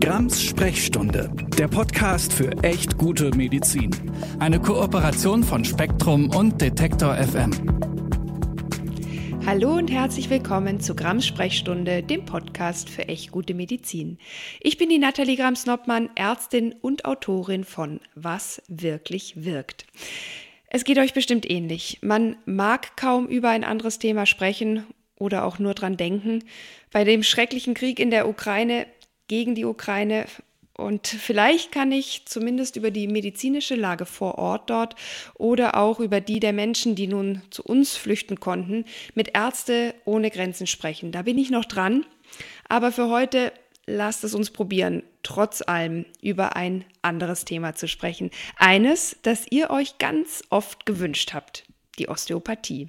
Grams Sprechstunde, der Podcast für echt gute Medizin. Eine Kooperation von Spektrum und Detektor FM. Hallo und herzlich willkommen zu Grams Sprechstunde, dem Podcast für echt gute Medizin. Ich bin die Nathalie Grams-Noppmann, Ärztin und Autorin von Was wirklich wirkt. Es geht euch bestimmt ähnlich. Man mag kaum über ein anderes Thema sprechen oder auch nur dran denken. Bei dem schrecklichen Krieg in der Ukraine gegen die Ukraine und vielleicht kann ich zumindest über die medizinische Lage vor Ort dort oder auch über die der Menschen, die nun zu uns flüchten konnten, mit Ärzte ohne Grenzen sprechen. Da bin ich noch dran. Aber für heute lasst es uns probieren, trotz allem über ein anderes Thema zu sprechen. Eines, das ihr euch ganz oft gewünscht habt, die Osteopathie.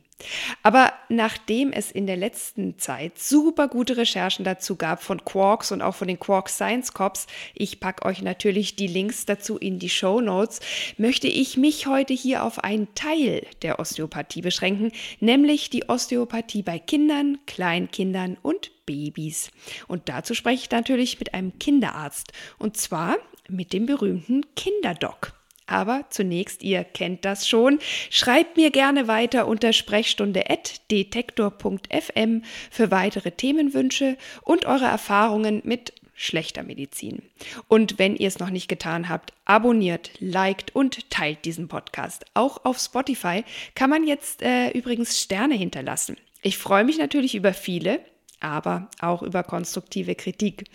Aber nachdem es in der letzten Zeit super gute Recherchen dazu gab von Quarks und auch von den Quarks Science Cops, ich packe euch natürlich die Links dazu in die Show Notes, möchte ich mich heute hier auf einen Teil der Osteopathie beschränken, nämlich die Osteopathie bei Kindern, Kleinkindern und Babys. Und dazu spreche ich natürlich mit einem Kinderarzt und zwar mit dem berühmten Kinderdoc. Aber zunächst, ihr kennt das schon, schreibt mir gerne weiter unter sprechstunde.detektor.fm für weitere Themenwünsche und eure Erfahrungen mit schlechter Medizin. Und wenn ihr es noch nicht getan habt, abonniert, liked und teilt diesen Podcast. Auch auf Spotify kann man jetzt äh, übrigens Sterne hinterlassen. Ich freue mich natürlich über viele, aber auch über konstruktive Kritik.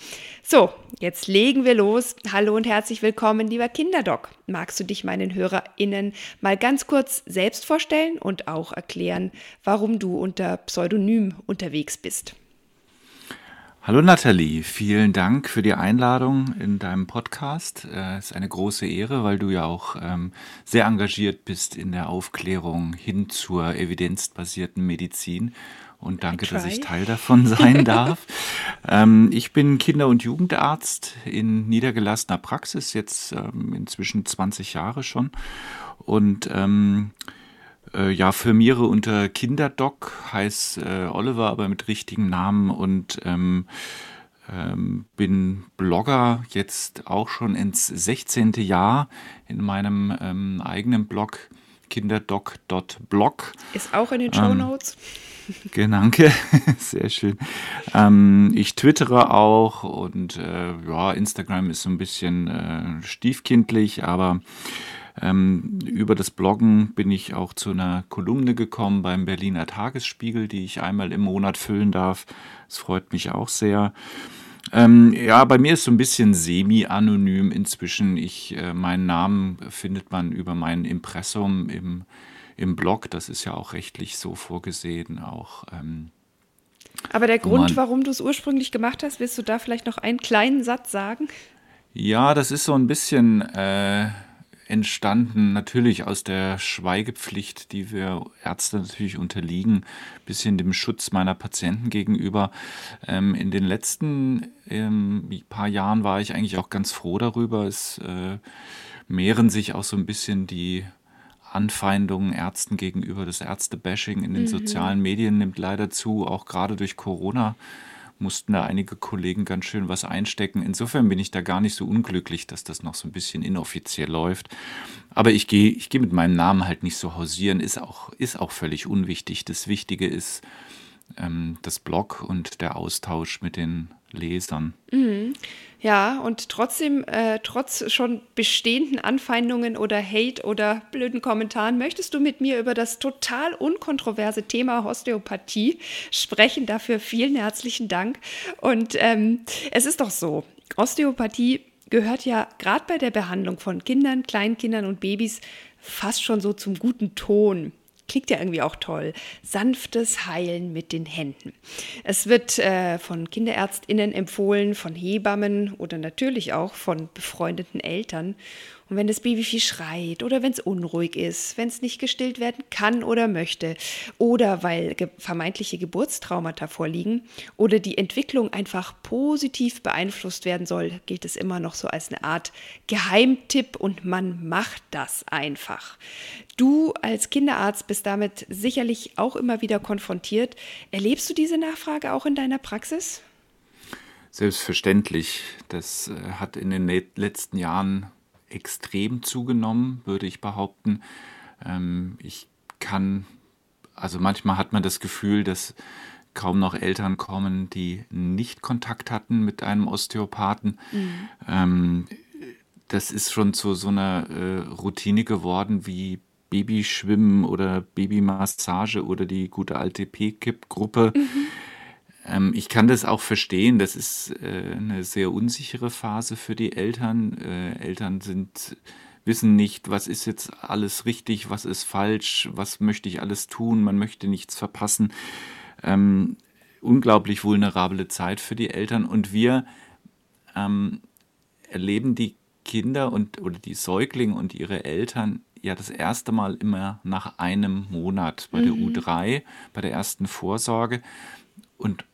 So, jetzt legen wir los. Hallo und herzlich willkommen, lieber Kinderdoc. Magst du dich meinen HörerInnen mal ganz kurz selbst vorstellen und auch erklären, warum du unter Pseudonym unterwegs bist? Hallo Nathalie, vielen Dank für die Einladung in deinem Podcast. Es äh, ist eine große Ehre, weil du ja auch ähm, sehr engagiert bist in der Aufklärung hin zur evidenzbasierten Medizin und danke, dass ich Teil davon sein darf. ähm, ich bin Kinder- und Jugendarzt in niedergelassener Praxis, jetzt ähm, inzwischen 20 Jahre schon. Und ähm, äh, ja, firmiere unter Kinderdoc, heißt äh, Oliver, aber mit richtigen Namen und ähm, ähm, bin Blogger jetzt auch schon ins 16. Jahr in meinem ähm, eigenen Blog kinderdoc.blog. Ist auch in den Show Notes. Danke, sehr schön. Ähm, ich twittere auch und äh, ja, Instagram ist so ein bisschen äh, stiefkindlich, aber ähm, über das Bloggen bin ich auch zu einer Kolumne gekommen beim Berliner Tagesspiegel, die ich einmal im Monat füllen darf. Das freut mich auch sehr. Ähm, ja, bei mir ist so ein bisschen semi-anonym inzwischen. Ich, äh, meinen Namen findet man über mein Impressum im im Blog. Das ist ja auch rechtlich so vorgesehen. Auch, ähm, Aber der Grund, warum du es ursprünglich gemacht hast, willst du da vielleicht noch einen kleinen Satz sagen? Ja, das ist so ein bisschen äh, entstanden, natürlich aus der Schweigepflicht, die wir Ärzte natürlich unterliegen, bisschen dem Schutz meiner Patienten gegenüber. Ähm, in den letzten ähm, paar Jahren war ich eigentlich auch ganz froh darüber. Es äh, mehren sich auch so ein bisschen die Anfeindungen Ärzten gegenüber, das Ärztebashing in den mhm. sozialen Medien nimmt leider zu, auch gerade durch Corona mussten da einige Kollegen ganz schön was einstecken. Insofern bin ich da gar nicht so unglücklich, dass das noch so ein bisschen inoffiziell läuft. Aber ich gehe ich gehe mit meinem Namen halt nicht so hausieren, ist auch, ist auch völlig unwichtig. Das Wichtige ist ähm, das Blog und der Austausch mit den Lesern. Mhm. Ja, und trotzdem, äh, trotz schon bestehenden Anfeindungen oder Hate oder blöden Kommentaren, möchtest du mit mir über das total unkontroverse Thema Osteopathie sprechen. Dafür vielen herzlichen Dank. Und ähm, es ist doch so, Osteopathie gehört ja gerade bei der Behandlung von Kindern, Kleinkindern und Babys fast schon so zum guten Ton. Klingt ja irgendwie auch toll. Sanftes Heilen mit den Händen. Es wird äh, von Kinderärztinnen empfohlen, von Hebammen oder natürlich auch von befreundeten Eltern. Und wenn das Baby viel schreit oder wenn es unruhig ist, wenn es nicht gestillt werden kann oder möchte oder weil ge vermeintliche Geburtstraumata vorliegen oder die Entwicklung einfach positiv beeinflusst werden soll, gilt es immer noch so als eine Art Geheimtipp und man macht das einfach. Du als Kinderarzt bist damit sicherlich auch immer wieder konfrontiert. Erlebst du diese Nachfrage auch in deiner Praxis? Selbstverständlich. Das äh, hat in den letzten Jahren extrem zugenommen, würde ich behaupten. Ähm, ich kann, also manchmal hat man das Gefühl, dass kaum noch Eltern kommen, die nicht Kontakt hatten mit einem Osteopathen. Mhm. Ähm, das ist schon zu so einer äh, Routine geworden wie Babyschwimmen oder Babymassage oder die gute alte P-Kip-Gruppe. Mhm. Ähm, ich kann das auch verstehen. Das ist äh, eine sehr unsichere Phase für die Eltern. Äh, Eltern sind wissen nicht, was ist jetzt alles richtig, was ist falsch, was möchte ich alles tun, man möchte nichts verpassen. Ähm, unglaublich vulnerable Zeit für die Eltern und wir ähm, erleben die Kinder und oder die Säuglinge und ihre Eltern ja das erste Mal immer nach einem Monat bei mhm. der U3, bei der ersten Vorsorge. Und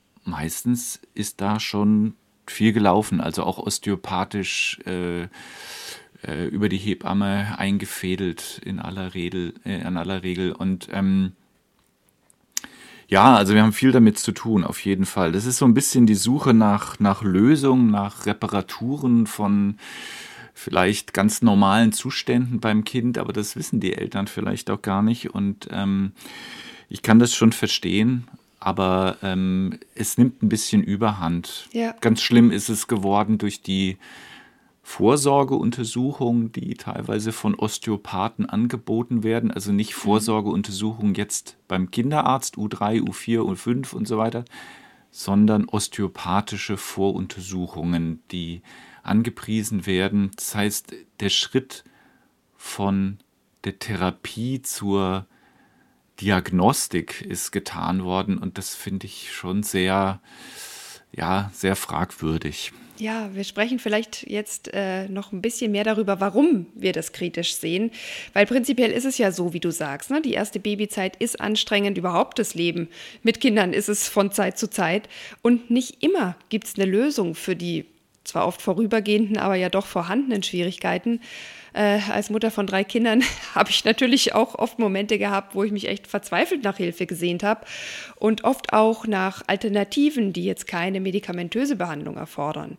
meistens ist da schon viel gelaufen, also auch osteopathisch äh, äh, über die Hebamme eingefädelt in aller Regel, äh, in aller Regel. Und ähm, ja, also wir haben viel damit zu tun, auf jeden Fall. Das ist so ein bisschen die Suche nach, nach Lösungen, nach Reparaturen von vielleicht ganz normalen Zuständen beim Kind, aber das wissen die Eltern vielleicht auch gar nicht. Und ähm, ich kann das schon verstehen, aber ähm, es nimmt ein bisschen Überhand. Ja. Ganz schlimm ist es geworden durch die Vorsorgeuntersuchungen, die teilweise von Osteopathen angeboten werden. Also nicht mhm. Vorsorgeuntersuchungen jetzt beim Kinderarzt U3, U4, U5 und so weiter, sondern osteopathische Voruntersuchungen, die angepriesen werden. Das heißt, der Schritt von der Therapie zur Diagnostik ist getan worden und das finde ich schon sehr, ja, sehr fragwürdig. Ja, wir sprechen vielleicht jetzt äh, noch ein bisschen mehr darüber, warum wir das kritisch sehen. Weil prinzipiell ist es ja so, wie du sagst, ne? die erste Babyzeit ist anstrengend, überhaupt das Leben mit Kindern ist es von Zeit zu Zeit. Und nicht immer gibt es eine Lösung für die zwar oft vorübergehenden, aber ja doch vorhandenen Schwierigkeiten äh, als Mutter von drei Kindern habe ich natürlich auch oft Momente gehabt, wo ich mich echt verzweifelt nach Hilfe gesehnt habe und oft auch nach Alternativen, die jetzt keine medikamentöse Behandlung erfordern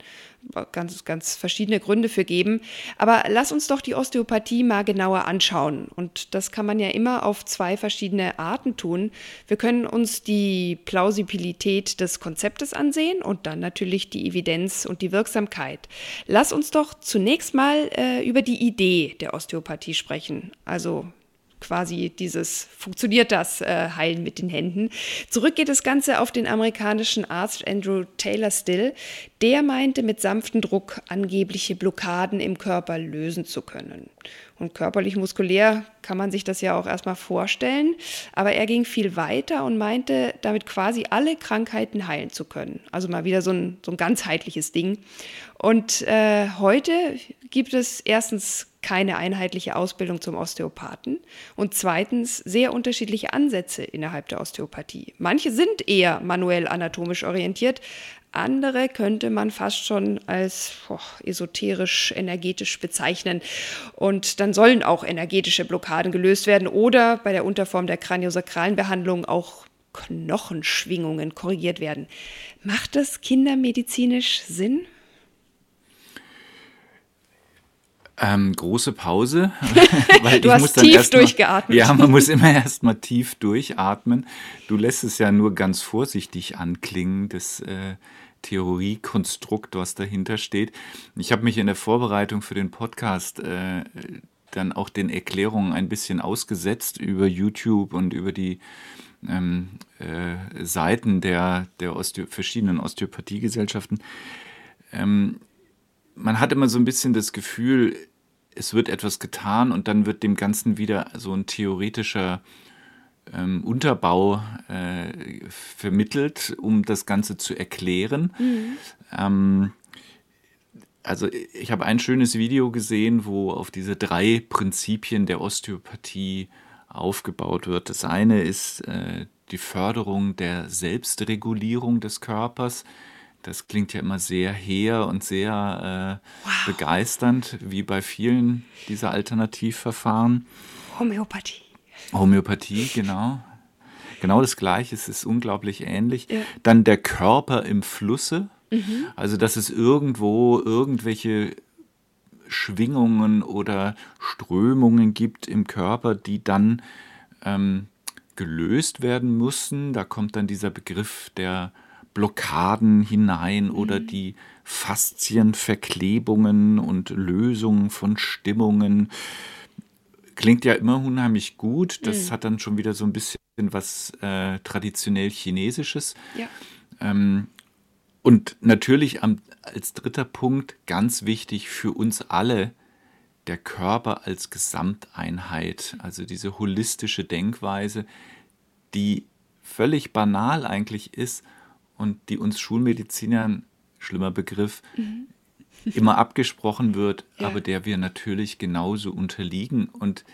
ganz, ganz verschiedene Gründe für geben. Aber lass uns doch die Osteopathie mal genauer anschauen. Und das kann man ja immer auf zwei verschiedene Arten tun. Wir können uns die Plausibilität des Konzeptes ansehen und dann natürlich die Evidenz und die Wirksamkeit. Lass uns doch zunächst mal äh, über die Idee der Osteopathie sprechen. Also quasi dieses, funktioniert das äh, Heilen mit den Händen. Zurück geht das Ganze auf den amerikanischen Arzt Andrew Taylor Still. Der meinte, mit sanftem Druck angebliche Blockaden im Körper lösen zu können. Und körperlich-muskulär kann man sich das ja auch erstmal vorstellen. Aber er ging viel weiter und meinte, damit quasi alle Krankheiten heilen zu können. Also mal wieder so ein, so ein ganzheitliches Ding. Und äh, heute gibt es erstens keine einheitliche Ausbildung zum Osteopathen und zweitens sehr unterschiedliche Ansätze innerhalb der Osteopathie. Manche sind eher manuell anatomisch orientiert, andere könnte man fast schon als boah, esoterisch, energetisch bezeichnen. Und dann sollen auch energetische Blockaden gelöst werden oder bei der Unterform der kraniosakralen Behandlung auch Knochenschwingungen korrigiert werden. Macht das kindermedizinisch Sinn? Ähm, große Pause, weil du ich hast muss dann tief durchgeatmet. Mal, ja, man muss immer erst mal tief durchatmen. Du lässt es ja nur ganz vorsichtig anklingen, das äh, Theoriekonstrukt, was dahinter steht. Ich habe mich in der Vorbereitung für den Podcast äh, dann auch den Erklärungen ein bisschen ausgesetzt über YouTube und über die ähm, äh, Seiten der, der Osteo verschiedenen Osteopathiegesellschaften. Ähm, man hat immer so ein bisschen das Gefühl, es wird etwas getan und dann wird dem Ganzen wieder so ein theoretischer ähm, Unterbau äh, vermittelt, um das Ganze zu erklären. Mhm. Ähm, also ich habe ein schönes Video gesehen, wo auf diese drei Prinzipien der Osteopathie aufgebaut wird. Das eine ist äh, die Förderung der Selbstregulierung des Körpers. Das klingt ja immer sehr hehr und sehr äh, wow. begeisternd, wie bei vielen dieser Alternativverfahren. Homöopathie. Homöopathie, genau. Genau das Gleiche, es ist unglaublich ähnlich. Ja. Dann der Körper im Flusse. Mhm. Also dass es irgendwo irgendwelche Schwingungen oder Strömungen gibt im Körper, die dann ähm, gelöst werden müssen. Da kommt dann dieser Begriff der Blockaden hinein mhm. oder die Faszienverklebungen und Lösungen von Stimmungen. Klingt ja immer unheimlich gut. Das mhm. hat dann schon wieder so ein bisschen was äh, traditionell Chinesisches. Ja. Ähm, und natürlich am, als dritter Punkt, ganz wichtig für uns alle, der Körper als Gesamteinheit, also diese holistische Denkweise, die völlig banal eigentlich ist und die uns Schulmedizinern, schlimmer Begriff, mhm. immer abgesprochen wird, ja. aber der wir natürlich genauso unterliegen und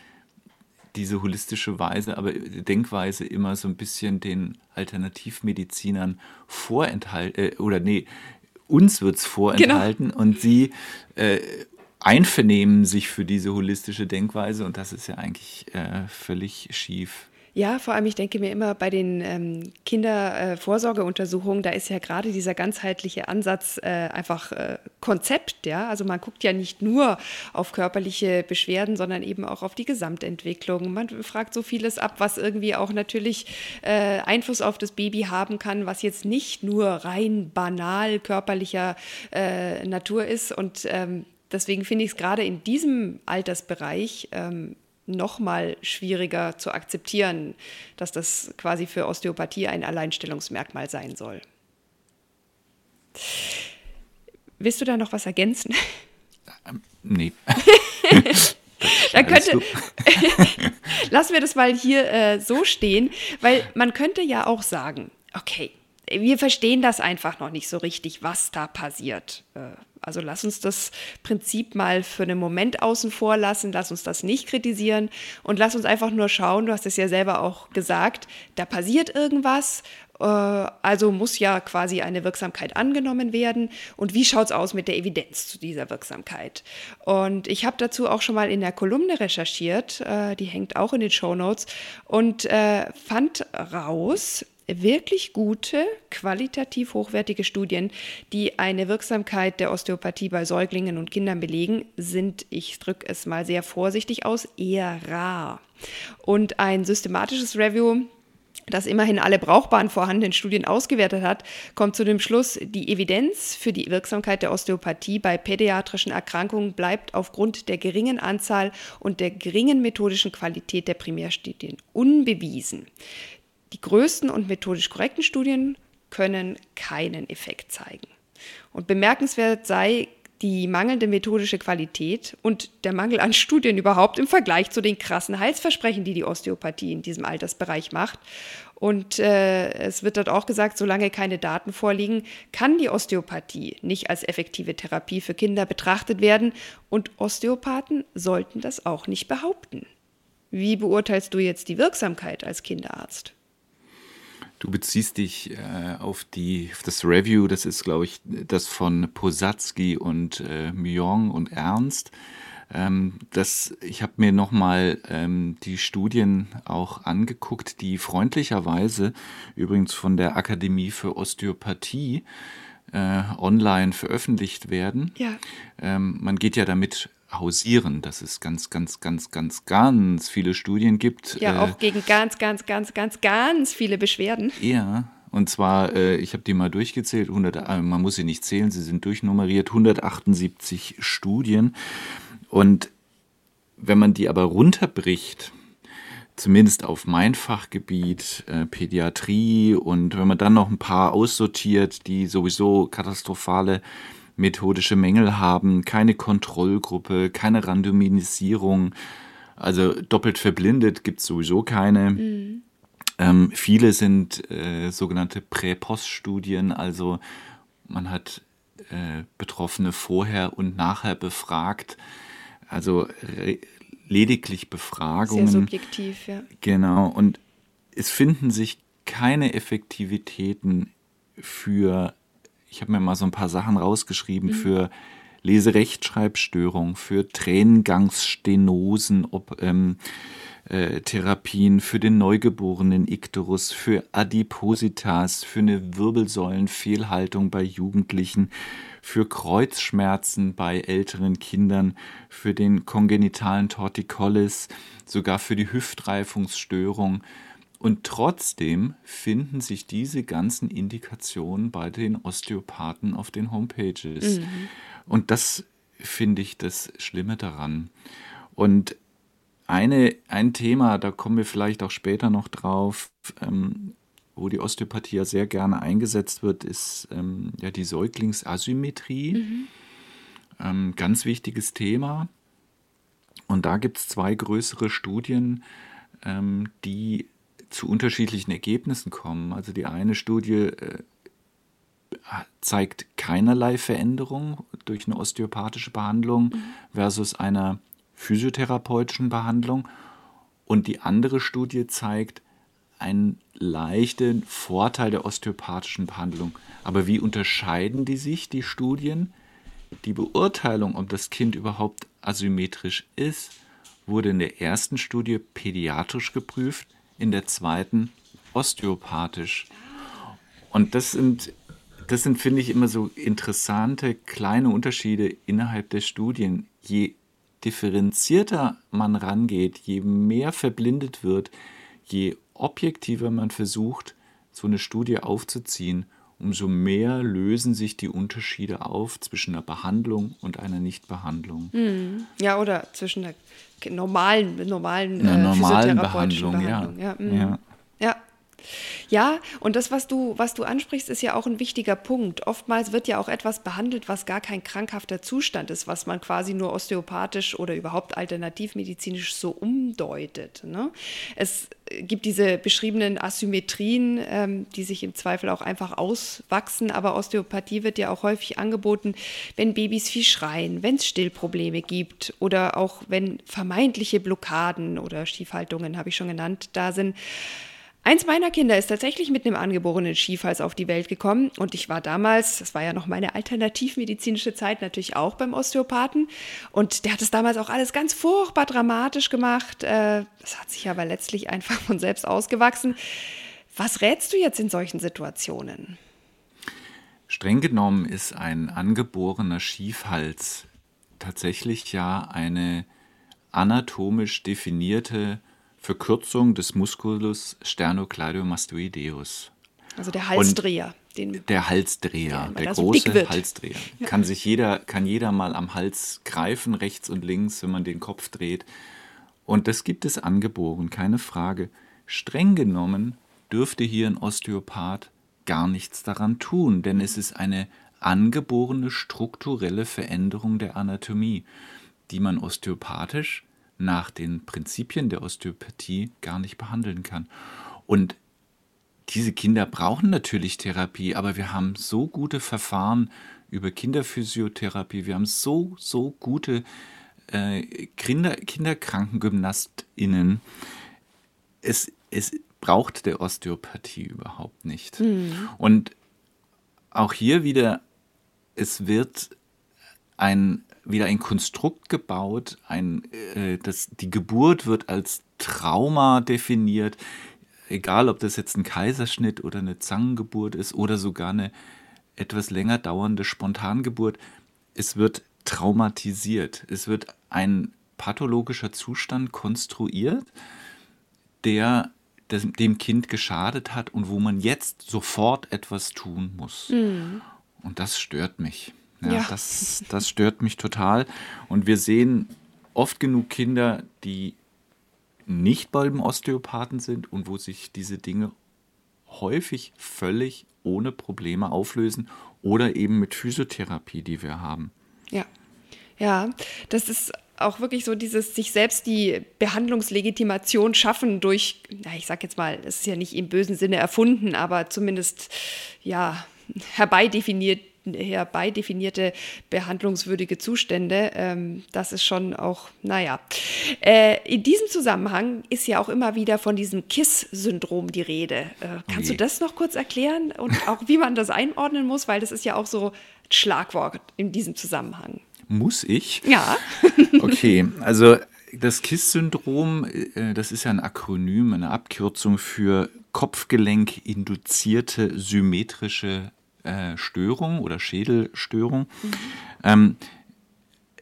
diese holistische Weise, aber Denkweise immer so ein bisschen den Alternativmedizinern vorenthalten, äh, oder nee, uns wird es vorenthalten genau. und sie äh, einvernehmen sich für diese holistische Denkweise und das ist ja eigentlich äh, völlig schief. Ja, vor allem, ich denke mir immer bei den ähm, Kindervorsorgeuntersuchungen, da ist ja gerade dieser ganzheitliche Ansatz äh, einfach äh, Konzept, ja. Also man guckt ja nicht nur auf körperliche Beschwerden, sondern eben auch auf die Gesamtentwicklung. Man fragt so vieles ab, was irgendwie auch natürlich äh, Einfluss auf das Baby haben kann, was jetzt nicht nur rein banal körperlicher äh, Natur ist. Und ähm, deswegen finde ich es gerade in diesem Altersbereich ähm, noch mal schwieriger zu akzeptieren, dass das quasi für Osteopathie ein Alleinstellungsmerkmal sein soll. Willst du da noch was ergänzen? Ähm, nee. da könnte, lassen wir das mal hier äh, so stehen, weil man könnte ja auch sagen, okay, wir verstehen das einfach noch nicht so richtig, was da passiert. Äh, also lass uns das Prinzip mal für einen Moment außen vor lassen, lass uns das nicht kritisieren und lass uns einfach nur schauen, du hast es ja selber auch gesagt, da passiert irgendwas, äh, also muss ja quasi eine Wirksamkeit angenommen werden. Und wie schaut es aus mit der Evidenz zu dieser Wirksamkeit? Und ich habe dazu auch schon mal in der Kolumne recherchiert, äh, die hängt auch in den Show Notes, und fand raus, wirklich gute, qualitativ hochwertige Studien, die eine Wirksamkeit der Osteopathie bei Säuglingen und Kindern belegen, sind, ich drücke es mal sehr vorsichtig aus, eher rar. Und ein systematisches Review das immerhin alle brauchbaren vorhandenen Studien ausgewertet hat, kommt zu dem Schluss, die Evidenz für die Wirksamkeit der Osteopathie bei pädiatrischen Erkrankungen bleibt aufgrund der geringen Anzahl und der geringen methodischen Qualität der Primärstudien unbewiesen. Die größten und methodisch korrekten Studien können keinen Effekt zeigen. Und bemerkenswert sei die mangelnde methodische Qualität und der Mangel an Studien überhaupt im Vergleich zu den krassen Heilsversprechen, die die Osteopathie in diesem Altersbereich macht. Und äh, es wird dort auch gesagt, solange keine Daten vorliegen, kann die Osteopathie nicht als effektive Therapie für Kinder betrachtet werden und Osteopathen sollten das auch nicht behaupten. Wie beurteilst du jetzt die Wirksamkeit als Kinderarzt? Du beziehst dich äh, auf, die, auf das Review, das ist, glaube ich, das von Posadsky und äh, Myong und Ernst. Ähm, das, ich habe mir nochmal ähm, die Studien auch angeguckt, die freundlicherweise übrigens von der Akademie für Osteopathie äh, online veröffentlicht werden. Ja. Ähm, man geht ja damit hausieren, dass es ganz, ganz, ganz, ganz, ganz viele Studien gibt. Ja, äh, auch gegen ganz, ganz, ganz, ganz, ganz viele Beschwerden. Ja, und zwar, äh, ich habe die mal durchgezählt, 100, äh, man muss sie nicht zählen, sie sind durchnummeriert, 178 Studien. Und wenn man die aber runterbricht, zumindest auf mein Fachgebiet, äh, Pädiatrie, und wenn man dann noch ein paar aussortiert, die sowieso katastrophale methodische Mängel haben, keine Kontrollgruppe, keine Randomisierung, also doppelt verblindet gibt es sowieso keine. Mhm. Ähm, viele sind äh, sogenannte Prä-Post-Studien, also man hat äh, Betroffene vorher und nachher befragt, also lediglich Befragungen. Sehr subjektiv, ja. Genau, und es finden sich keine Effektivitäten für ich habe mir mal so ein paar Sachen rausgeschrieben mhm. für Leserechtschreibstörung, für Tränengangsstenosen, ob, ähm, äh, Therapien für den neugeborenen Ikterus, für Adipositas, für eine Wirbelsäulenfehlhaltung bei Jugendlichen, für Kreuzschmerzen bei älteren Kindern, für den kongenitalen Torticollis, sogar für die Hüftreifungsstörung. Und trotzdem finden sich diese ganzen Indikationen bei den Osteopathen auf den Homepages. Mhm. Und das finde ich das Schlimme daran. Und eine, ein Thema, da kommen wir vielleicht auch später noch drauf, ähm, wo die Osteopathie ja sehr gerne eingesetzt wird, ist ähm, ja die Säuglingsasymmetrie. Mhm. Ähm, ganz wichtiges Thema. Und da gibt es zwei größere Studien, ähm, die zu unterschiedlichen Ergebnissen kommen. Also die eine Studie äh, zeigt keinerlei Veränderung durch eine osteopathische Behandlung mhm. versus einer physiotherapeutischen Behandlung. Und die andere Studie zeigt einen leichten Vorteil der osteopathischen Behandlung. Aber wie unterscheiden die sich, die Studien? Die Beurteilung, ob das Kind überhaupt asymmetrisch ist, wurde in der ersten Studie pädiatrisch geprüft, in der zweiten osteopathisch. Und das sind, das sind, finde ich, immer so interessante kleine Unterschiede innerhalb der Studien. Je differenzierter man rangeht, je mehr verblindet wird, je objektiver man versucht, so eine Studie aufzuziehen, umso mehr lösen sich die Unterschiede auf zwischen einer Behandlung und einer Nichtbehandlung. Hm. Ja, oder zwischen einer normalen, normalen, einer äh, normalen Behandlung. Behandlung. Ja. Ja. Hm. ja. Ja. Und das, was du, was du ansprichst, ist ja auch ein wichtiger Punkt. Oftmals wird ja auch etwas behandelt, was gar kein krankhafter Zustand ist, was man quasi nur osteopathisch oder überhaupt alternativmedizinisch so umdeutet. Ne? Es gibt diese beschriebenen Asymmetrien, ähm, die sich im Zweifel auch einfach auswachsen, aber Osteopathie wird ja auch häufig angeboten, wenn Babys viel schreien, wenn es Stillprobleme gibt oder auch wenn vermeintliche Blockaden oder Schiefhaltungen, habe ich schon genannt, da sind. Eins meiner Kinder ist tatsächlich mit einem angeborenen Schiefhals auf die Welt gekommen und ich war damals, das war ja noch meine alternativmedizinische Zeit, natürlich auch beim Osteopathen und der hat es damals auch alles ganz furchtbar dramatisch gemacht. Äh, das hat sich aber letztlich einfach von selbst ausgewachsen. Was rätst du jetzt in solchen Situationen? Streng genommen ist ein angeborener Schiefhals tatsächlich ja eine anatomisch definierte Verkürzung des Musculus sternocleidomastoideus. Also der Halsdreher. Den, der Halsdreher, der, der große Halsdreher. Ja. Kann sich jeder, kann jeder mal am Hals greifen, rechts und links, wenn man den Kopf dreht. Und das gibt es angeboren, keine Frage. Streng genommen dürfte hier ein Osteopath gar nichts daran tun, denn es ist eine angeborene strukturelle Veränderung der Anatomie, die man osteopathisch nach den Prinzipien der Osteopathie gar nicht behandeln kann. Und diese Kinder brauchen natürlich Therapie, aber wir haben so gute Verfahren über Kinderphysiotherapie, wir haben so, so gute äh, Kinder, KinderkrankengymnastInnen. Es, es braucht der Osteopathie überhaupt nicht. Mhm. Und auch hier wieder, es wird ein wieder ein Konstrukt gebaut, ein, äh, das, die Geburt wird als Trauma definiert, egal ob das jetzt ein Kaiserschnitt oder eine Zangengeburt ist oder sogar eine etwas länger dauernde Spontangeburt. Es wird traumatisiert, es wird ein pathologischer Zustand konstruiert, der dem Kind geschadet hat und wo man jetzt sofort etwas tun muss. Mhm. Und das stört mich. Ja, ja. Das, das stört mich total. Und wir sehen oft genug Kinder, die nicht beim Osteopathen sind und wo sich diese Dinge häufig völlig ohne Probleme auflösen oder eben mit Physiotherapie, die wir haben. Ja, ja, das ist auch wirklich so dieses sich selbst die Behandlungslegitimation schaffen durch, na, ich sag jetzt mal, es ist ja nicht im bösen Sinne erfunden, aber zumindest ja herbeidefiniert herbeidefinierte behandlungswürdige Zustände. Ähm, das ist schon auch, naja. Äh, in diesem Zusammenhang ist ja auch immer wieder von diesem KISS-Syndrom die Rede. Äh, kannst okay. du das noch kurz erklären und auch wie man das einordnen muss? Weil das ist ja auch so ein Schlagwort in diesem Zusammenhang. Muss ich? Ja. okay, also das KISS-Syndrom, äh, das ist ja ein Akronym, eine Abkürzung für Kopfgelenk-induzierte symmetrische äh, Störung oder Schädelstörung. Mhm. Ähm,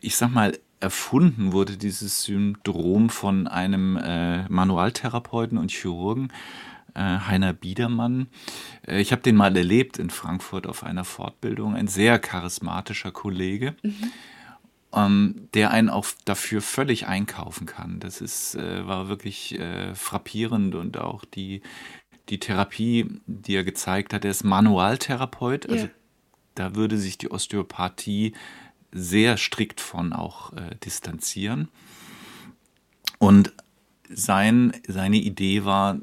ich sag mal, erfunden wurde dieses Syndrom von einem äh, Manualtherapeuten und Chirurgen, äh, Heiner Biedermann. Äh, ich habe den mal erlebt in Frankfurt auf einer Fortbildung, ein sehr charismatischer Kollege. Mhm. Ähm, der einen auch dafür völlig einkaufen kann. Das ist, äh, war wirklich äh, frappierend und auch die, die Therapie, die er gezeigt hat, er ist Manualtherapeut, also da würde sich die Osteopathie sehr strikt von auch äh, distanzieren. Und sein, seine Idee war,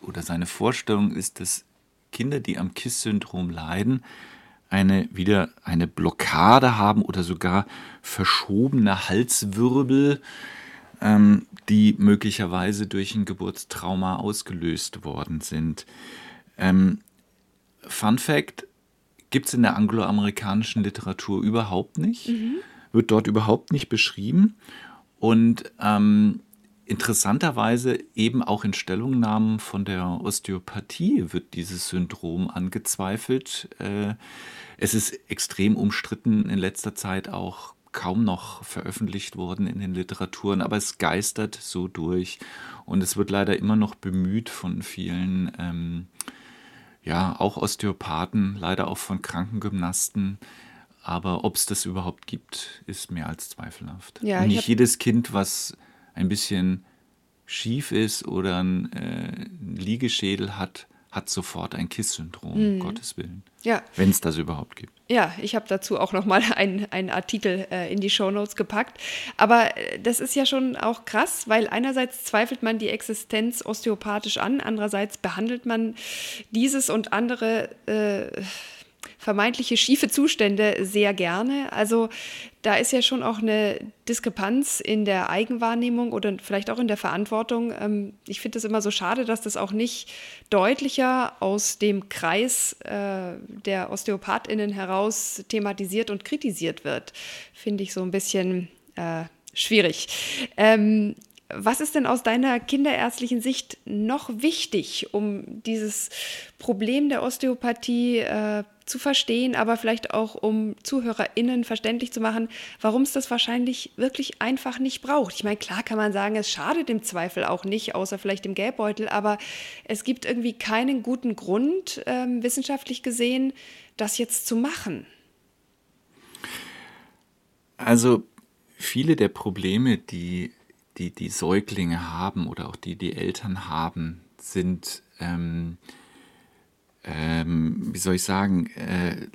oder seine Vorstellung ist, dass Kinder, die am KISS-Syndrom leiden, eine wieder eine Blockade haben oder sogar verschobene Halswirbel, ähm, die möglicherweise durch ein Geburtstrauma ausgelöst worden sind. Ähm, Fun Fact: gibt es in der angloamerikanischen Literatur überhaupt nicht, mhm. wird dort überhaupt nicht beschrieben. Und ähm, interessanterweise eben auch in Stellungnahmen von der Osteopathie wird dieses Syndrom angezweifelt. Äh, es ist extrem umstritten in letzter Zeit auch kaum noch veröffentlicht worden in den Literaturen, aber es geistert so durch und es wird leider immer noch bemüht von vielen ähm, ja, auch Osteopathen, leider auch von Krankengymnasten. Aber ob es das überhaupt gibt, ist mehr als zweifelhaft. Ja, Und nicht jedes Kind, was ein bisschen schief ist oder einen äh, Liegeschädel hat, hat sofort ein KISS-Syndrom, mhm. Gottes Willen. Ja. Wenn es das überhaupt gibt. Ja, ich habe dazu auch nochmal einen, einen Artikel äh, in die Shownotes gepackt. Aber äh, das ist ja schon auch krass, weil einerseits zweifelt man die Existenz osteopathisch an, andererseits behandelt man dieses und andere äh, vermeintliche schiefe Zustände sehr gerne. Also da ist ja schon auch eine Diskrepanz in der Eigenwahrnehmung oder vielleicht auch in der Verantwortung. Ähm, ich finde es immer so schade, dass das auch nicht deutlicher aus dem Kreis äh, der OsteopathInnen heraus thematisiert und kritisiert wird. Finde ich so ein bisschen äh, schwierig. Ähm, was ist denn aus deiner kinderärztlichen Sicht noch wichtig, um dieses Problem der Osteopathie äh, zu verstehen, aber vielleicht auch um ZuhörerInnen verständlich zu machen, warum es das wahrscheinlich wirklich einfach nicht braucht. Ich meine, klar kann man sagen, es schadet im Zweifel auch nicht, außer vielleicht dem Gelbbeutel, aber es gibt irgendwie keinen guten Grund, äh, wissenschaftlich gesehen, das jetzt zu machen. Also viele der Probleme, die die die Säuglinge haben oder auch die die Eltern haben, sind, ähm, ähm, wie soll ich sagen, äh,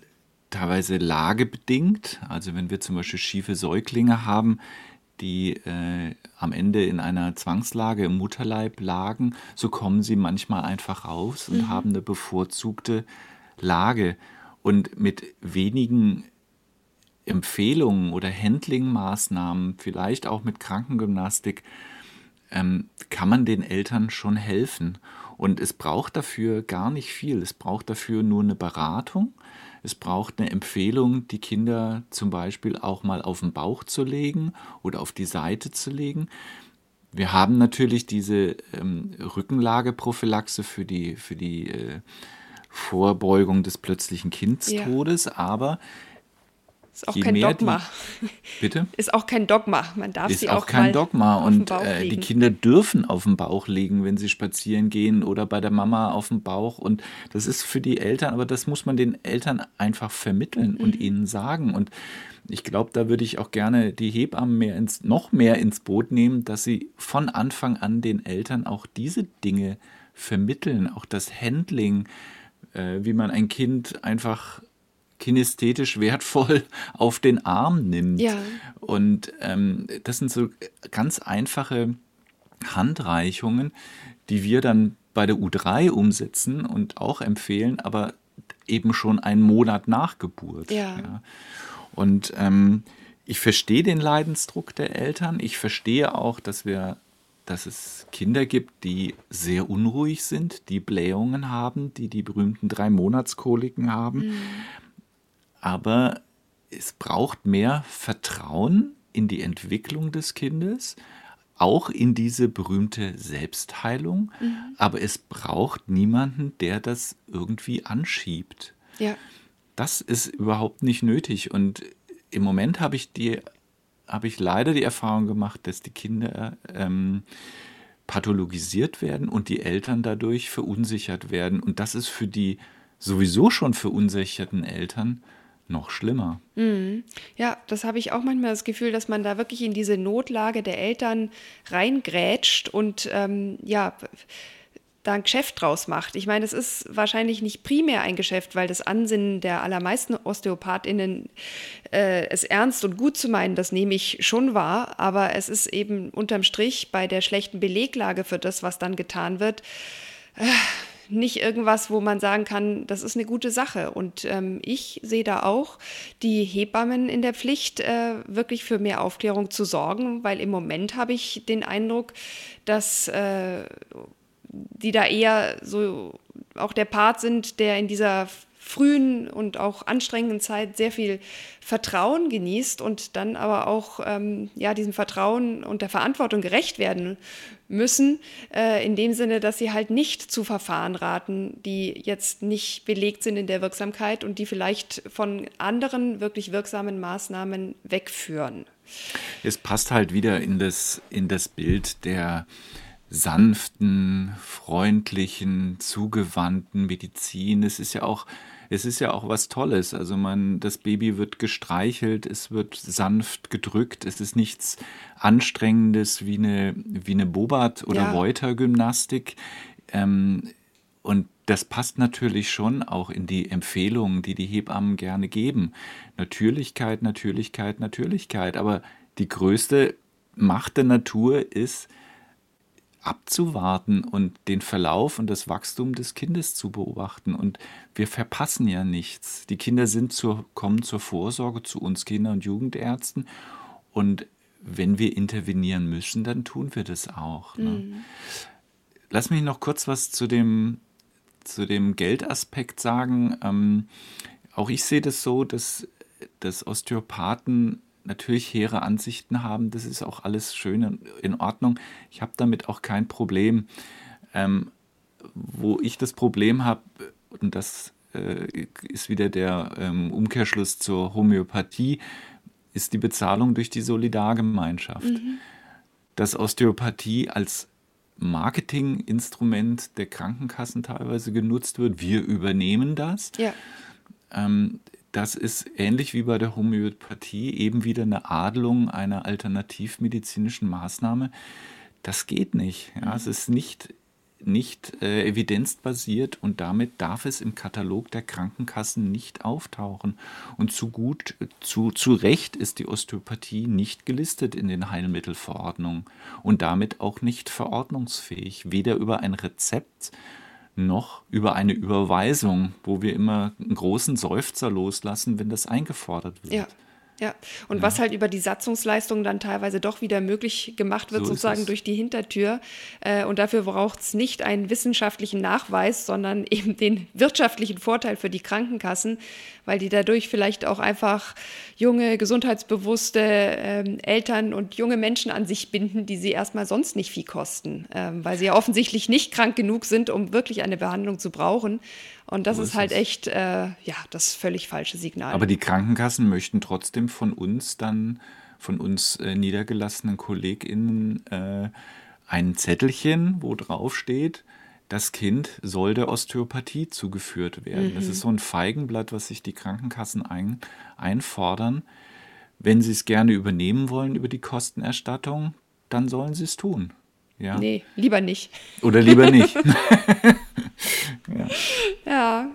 teilweise lagebedingt. Also wenn wir zum Beispiel schiefe Säuglinge haben, die äh, am Ende in einer Zwangslage im Mutterleib lagen, so kommen sie manchmal einfach raus und mhm. haben eine bevorzugte Lage. Und mit wenigen Empfehlungen oder Handling-Maßnahmen, vielleicht auch mit Krankengymnastik, ähm, kann man den Eltern schon helfen. Und es braucht dafür gar nicht viel. Es braucht dafür nur eine Beratung. Es braucht eine Empfehlung, die Kinder zum Beispiel auch mal auf den Bauch zu legen oder auf die Seite zu legen. Wir haben natürlich diese ähm, Rückenlageprophylaxe für die, für die äh, Vorbeugung des plötzlichen Kindstodes, ja. aber ist auch kein Dogma. Die, bitte? Ist auch kein Dogma. Man darf ist sie auch, auch kein Dogma. Und äh, die Kinder dürfen auf dem Bauch liegen, wenn sie spazieren gehen oder bei der Mama auf dem Bauch. Und das ist für die Eltern, aber das muss man den Eltern einfach vermitteln mhm. und ihnen sagen. Und ich glaube, da würde ich auch gerne die Hebammen mehr ins, noch mehr ins Boot nehmen, dass sie von Anfang an den Eltern auch diese Dinge vermitteln, auch das Handling, äh, wie man ein Kind einfach kinästhetisch wertvoll auf den Arm nimmt. Ja. Und ähm, das sind so ganz einfache Handreichungen, die wir dann bei der U3 umsetzen und auch empfehlen, aber eben schon einen Monat nach Geburt. Ja. ja. Und ähm, ich verstehe den Leidensdruck der Eltern. Ich verstehe auch, dass wir dass es Kinder gibt, die sehr unruhig sind, die Blähungen haben, die die berühmten drei Monatskoliken haben. Mhm aber es braucht mehr Vertrauen in die Entwicklung des Kindes, auch in diese berühmte Selbstheilung, mhm. aber es braucht niemanden, der das irgendwie anschiebt. Ja. Das ist überhaupt nicht nötig. Und im Moment habe ich die, habe ich leider die Erfahrung gemacht, dass die Kinder ähm, pathologisiert werden und die Eltern dadurch verunsichert werden. Und das ist für die sowieso schon verunsicherten Eltern noch schlimmer. Mhm. Ja, das habe ich auch manchmal das Gefühl, dass man da wirklich in diese Notlage der Eltern reingrätscht und ähm, ja, da ein Geschäft draus macht. Ich meine, es ist wahrscheinlich nicht primär ein Geschäft, weil das Ansinnen der allermeisten OsteopathInnen äh, es ernst und gut zu meinen, das nehme ich schon wahr, aber es ist eben unterm Strich bei der schlechten Beleglage für das, was dann getan wird, äh, nicht irgendwas, wo man sagen kann, das ist eine gute Sache. Und ähm, ich sehe da auch die Hebammen in der Pflicht, äh, wirklich für mehr Aufklärung zu sorgen, weil im Moment habe ich den Eindruck, dass äh, die da eher so auch der Part sind, der in dieser frühen und auch anstrengenden Zeit sehr viel Vertrauen genießt und dann aber auch ähm, ja, diesem Vertrauen und der Verantwortung gerecht werden müssen, äh, in dem Sinne, dass sie halt nicht zu Verfahren raten, die jetzt nicht belegt sind in der Wirksamkeit und die vielleicht von anderen wirklich wirksamen Maßnahmen wegführen. Es passt halt wieder in das, in das Bild der sanften, freundlichen, zugewandten Medizin. Es ist ja auch es ist ja auch was Tolles. Also man, das Baby wird gestreichelt, es wird sanft gedrückt, es ist nichts Anstrengendes wie eine, wie eine Bobat- oder ja. Reuter-Gymnastik. Ähm, und das passt natürlich schon auch in die Empfehlungen, die die Hebammen gerne geben. Natürlichkeit, Natürlichkeit, Natürlichkeit. Aber die größte Macht der Natur ist, abzuwarten und den Verlauf und das Wachstum des Kindes zu beobachten. Und wir verpassen ja nichts. Die Kinder sind zur, kommen zur Vorsorge zu uns Kinder- und Jugendärzten. Und wenn wir intervenieren müssen, dann tun wir das auch. Ne? Mhm. Lass mich noch kurz was zu dem, zu dem Geldaspekt sagen. Ähm, auch ich sehe das so, dass, dass Osteopathen natürlich hehre Ansichten haben, das ist auch alles schön und in Ordnung. Ich habe damit auch kein Problem. Ähm, wo ich das Problem habe, und das äh, ist wieder der ähm, Umkehrschluss zur Homöopathie, ist die Bezahlung durch die Solidargemeinschaft. Mhm. Dass Osteopathie als Marketinginstrument der Krankenkassen teilweise genutzt wird. Wir übernehmen das. Ja. Ähm, das ist ähnlich wie bei der Homöopathie eben wieder eine Adelung einer alternativmedizinischen Maßnahme. Das geht nicht. Ja, es ist nicht, nicht äh, evidenzbasiert und damit darf es im Katalog der Krankenkassen nicht auftauchen. Und zu gut, zu, zu Recht ist die Osteopathie nicht gelistet in den Heilmittelverordnungen und damit auch nicht verordnungsfähig, weder über ein Rezept noch über eine Überweisung, wo wir immer einen großen Seufzer loslassen, wenn das eingefordert wird. Ja. Ja, und ja. was halt über die Satzungsleistung dann teilweise doch wieder möglich gemacht wird, so sozusagen durch die Hintertür. Äh, und dafür braucht es nicht einen wissenschaftlichen Nachweis, sondern eben den wirtschaftlichen Vorteil für die Krankenkassen, weil die dadurch vielleicht auch einfach junge, gesundheitsbewusste ähm, Eltern und junge Menschen an sich binden, die sie erstmal sonst nicht viel kosten, ähm, weil sie ja offensichtlich nicht krank genug sind, um wirklich eine Behandlung zu brauchen. Und das so ist, ist halt echt, äh, ja, das völlig falsche Signal. Aber die Krankenkassen möchten trotzdem von uns dann, von uns äh, niedergelassenen KollegInnen, äh, ein Zettelchen, wo drauf steht, das Kind soll der Osteopathie zugeführt werden. Mhm. Das ist so ein Feigenblatt, was sich die Krankenkassen ein, einfordern. Wenn sie es gerne übernehmen wollen über die Kostenerstattung, dann sollen sie es tun. Ja. Nee, lieber nicht. Oder lieber nicht. ja. ja.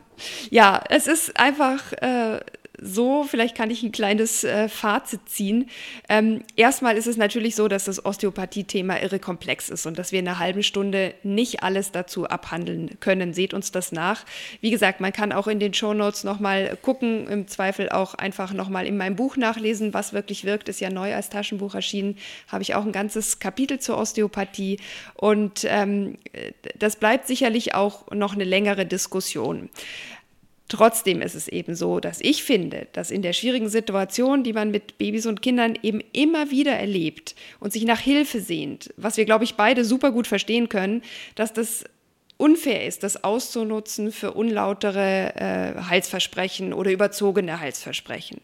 ja. es ist einfach äh, so, vielleicht kann ich ein kleines äh, Fazit ziehen. Ähm, erstmal ist es natürlich so, dass das Osteopathie-Thema irre komplex ist und dass wir in einer halben Stunde nicht alles dazu abhandeln können. Seht uns das nach. Wie gesagt, man kann auch in den Shownotes nochmal gucken, im Zweifel auch einfach nochmal in meinem Buch nachlesen, was wirklich wirkt, ist ja neu als Taschenbuch erschienen, habe ich auch ein ganzes Kapitel zur Osteopathie und ähm, das bleibt sicherlich auch noch eine längere Diskussion. Trotzdem ist es eben so, dass ich finde, dass in der schwierigen Situation, die man mit Babys und Kindern eben immer wieder erlebt und sich nach Hilfe sehnt, was wir, glaube ich, beide super gut verstehen können, dass das unfair ist, das auszunutzen für unlautere äh, Heilsversprechen oder überzogene Heilsversprechen.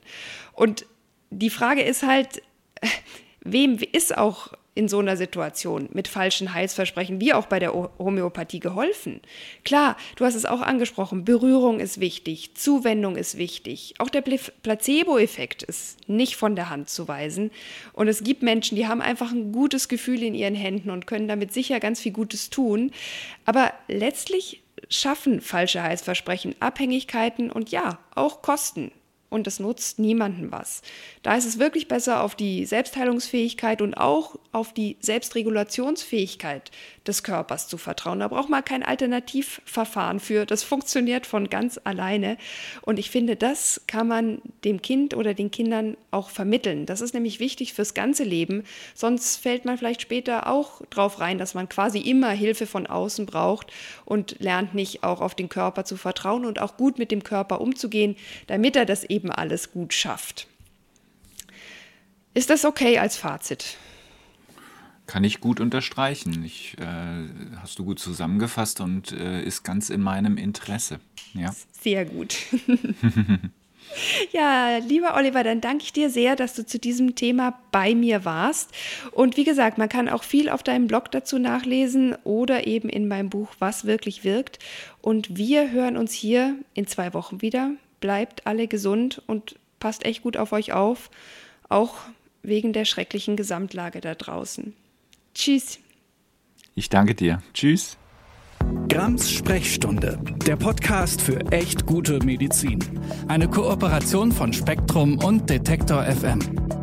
Und die Frage ist halt, wem ist auch in so einer Situation mit falschen Heilsversprechen, wie auch bei der Homöopathie, geholfen? Klar, du hast es auch angesprochen, Berührung ist wichtig, Zuwendung ist wichtig, auch der Placebo-Effekt ist nicht von der Hand zu weisen. Und es gibt Menschen, die haben einfach ein gutes Gefühl in ihren Händen und können damit sicher ganz viel Gutes tun. Aber letztlich schaffen falsche Heilsversprechen Abhängigkeiten und ja, auch Kosten und es nutzt niemandem was. Da ist es wirklich besser, auf die Selbstheilungsfähigkeit und auch auf die Selbstregulationsfähigkeit des Körpers zu vertrauen. Da braucht man kein Alternativverfahren für. Das funktioniert von ganz alleine. Und ich finde, das kann man dem Kind oder den Kindern auch vermitteln. Das ist nämlich wichtig fürs ganze Leben. Sonst fällt man vielleicht später auch drauf rein, dass man quasi immer Hilfe von außen braucht und lernt nicht auch auf den Körper zu vertrauen und auch gut mit dem Körper umzugehen, damit er das eben alles gut schafft. Ist das okay als Fazit? Kann ich gut unterstreichen. Ich, äh, hast du gut zusammengefasst und äh, ist ganz in meinem Interesse. Ja. Sehr gut. Ja, lieber Oliver, dann danke ich dir sehr, dass du zu diesem Thema bei mir warst. Und wie gesagt, man kann auch viel auf deinem Blog dazu nachlesen oder eben in meinem Buch Was wirklich wirkt. Und wir hören uns hier in zwei Wochen wieder. Bleibt alle gesund und passt echt gut auf euch auf, auch wegen der schrecklichen Gesamtlage da draußen. Tschüss. Ich danke dir. Tschüss. Grams Sprechstunde, der Podcast für echt gute Medizin. Eine Kooperation von Spektrum und Detektor FM.